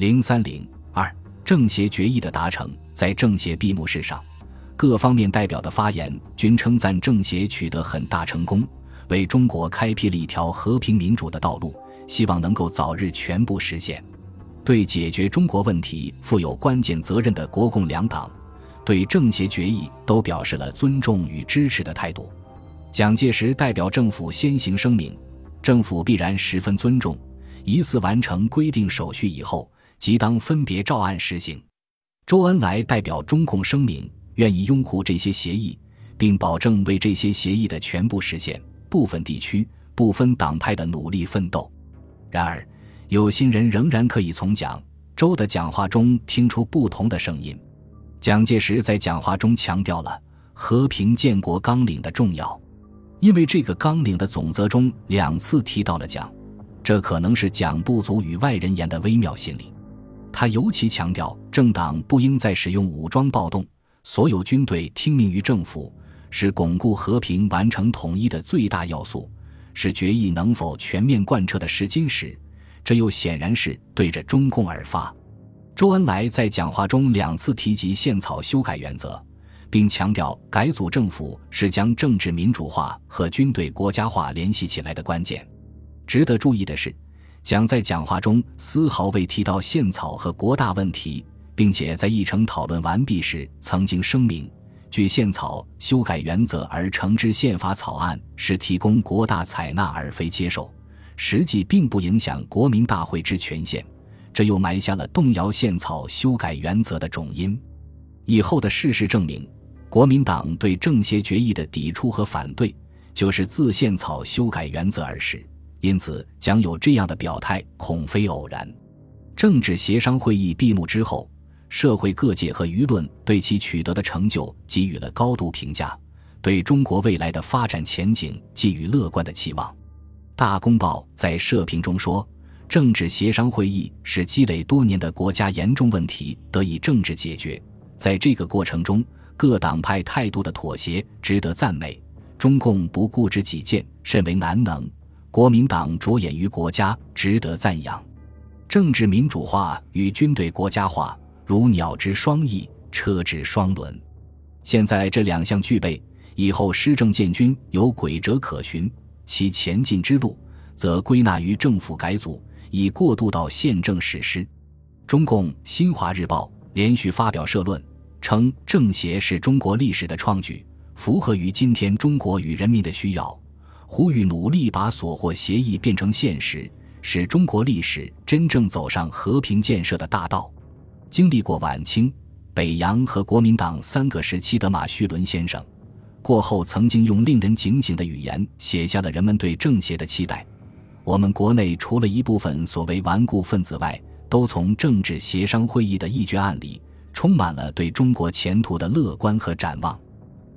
零三零二政协决议的达成，在政协闭幕式上，各方面代表的发言均称赞政协取得很大成功，为中国开辟了一条和平民主的道路，希望能够早日全部实现。对解决中国问题负有关键责任的国共两党，对政协决议都表示了尊重与支持的态度。蒋介石代表政府先行声明，政府必然十分尊重，一次完成规定手续以后。即当分别照案实行。周恩来代表中共声明，愿意拥护这些协议，并保证为这些协议的全部实现、部分地区、不分党派的努力奋斗。然而，有心人仍然可以从蒋、周的讲话中听出不同的声音。蒋介石在讲话中强调了和平建国纲领的重要，因为这个纲领的总则中两次提到了蒋，这可能是蒋不足与外人言的微妙心理。他尤其强调，政党不应再使用武装暴动，所有军队听命于政府，是巩固和平、完成统一的最大要素，是决议能否全面贯彻的试金石。这又显然是对着中共而发。周恩来在讲话中两次提及宪草修改原则，并强调改组政府是将政治民主化和军队国家化联系起来的关键。值得注意的是。蒋在讲话中丝毫未提到宪草和国大问题，并且在议程讨论完毕时曾经声明，据宪草修改原则而成之宪法草案是提供国大采纳而非接受，实际并不影响国民大会之权限，这又埋下了动摇宪草修改原则的种因。以后的事实证明，国民党对政协决议的抵触和反对，就是自宪草修改原则而始。因此，将有这样的表态，恐非偶然。政治协商会议闭幕之后，社会各界和舆论对其取得的成就给予了高度评价，对中国未来的发展前景寄予乐观的期望。《大公报》在社评中说：“政治协商会议使积累多年的国家严重问题得以政治解决，在这个过程中，各党派态度的妥协值得赞美。中共不固执己见，甚为难能。”国民党着眼于国家，值得赞扬；政治民主化与军队国家化，如鸟之双翼，车之双轮。现在这两项具备，以后施政建军有轨辙可循。其前进之路，则归纳于政府改组，以过渡到宪政实施。中共《新华日报》连续发表社论，称政协是中国历史的创举，符合于今天中国与人民的需要。呼吁努力把所获协议变成现实，使中国历史真正走上和平建设的大道。经历过晚清、北洋和国民党三个时期的马叙伦先生，过后曾经用令人警醒的语言写下了人们对政协的期待。我们国内除了一部分所谓顽固分子外，都从政治协商会议的议决案里，充满了对中国前途的乐观和展望。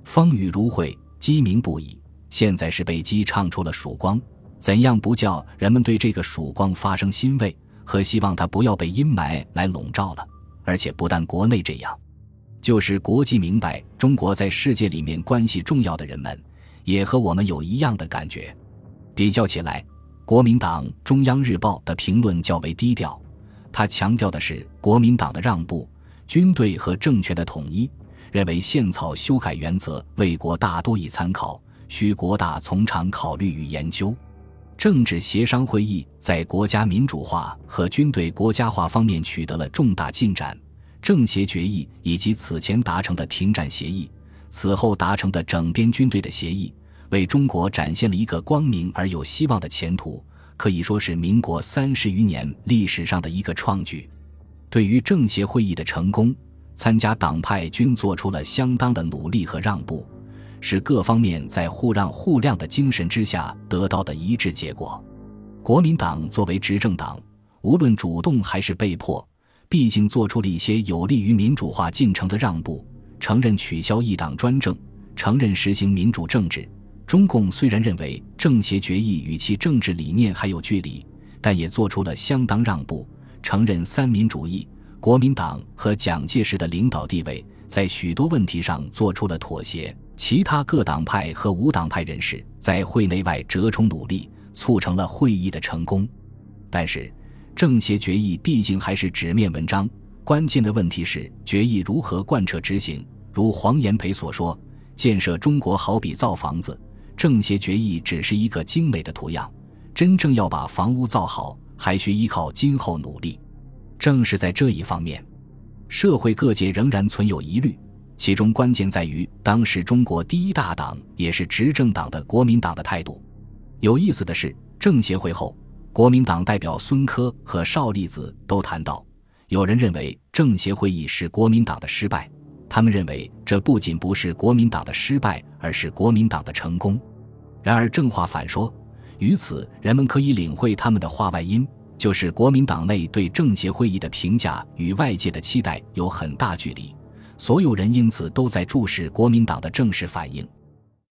风雨如晦，鸡鸣不已。现在是被鸡唱出了曙光，怎样不叫人们对这个曙光发生欣慰和希望？它不要被阴霾来笼罩了。而且不但国内这样，就是国际明白中国在世界里面关系重要的人们，也和我们有一样的感觉。比较起来，国民党中央日报的评论较为低调，他强调的是国民党的让步、军队和政权的统一，认为宪草修改原则为国大多以参考。需国大从长考虑与研究，政治协商会议在国家民主化和军队国家化方面取得了重大进展。政协决议以及此前达成的停战协议，此后达成的整编军队的协议，为中国展现了一个光明而有希望的前途，可以说是民国三十余年历史上的一个创举。对于政协会议的成功，参加党派均做出了相当的努力和让步。是各方面在互让互谅的精神之下得到的一致结果。国民党作为执政党，无论主动还是被迫，毕竟做出了一些有利于民主化进程的让步，承认取消一党专政，承认实行民主政治。中共虽然认为政协决议与其政治理念还有距离，但也做出了相当让步，承认三民主义。国民党和蒋介石的领导地位在许多问题上做出了妥协。其他各党派和无党派人士在会内外折冲努力，促成了会议的成功。但是，政协决议毕竟还是纸面文章，关键的问题是决议如何贯彻执行。如黄炎培所说，建设中国好比造房子，政协决议只是一个精美的图样，真正要把房屋造好，还需依靠今后努力。正是在这一方面，社会各界仍然存有疑虑，其中关键在于当时中国第一大党也是执政党的国民党的态度。有意思的是，政协会后，国民党代表孙科和邵力子都谈到，有人认为政协会议是国民党的失败。他们认为，这不仅不是国民党的失败，而是国民党的成功。然而，正话反说，于此人们可以领会他们的话外音，就是国民党内对政协会议的评价与外界的期待有很大距离，所有人因此都在注视国民党的正式反应。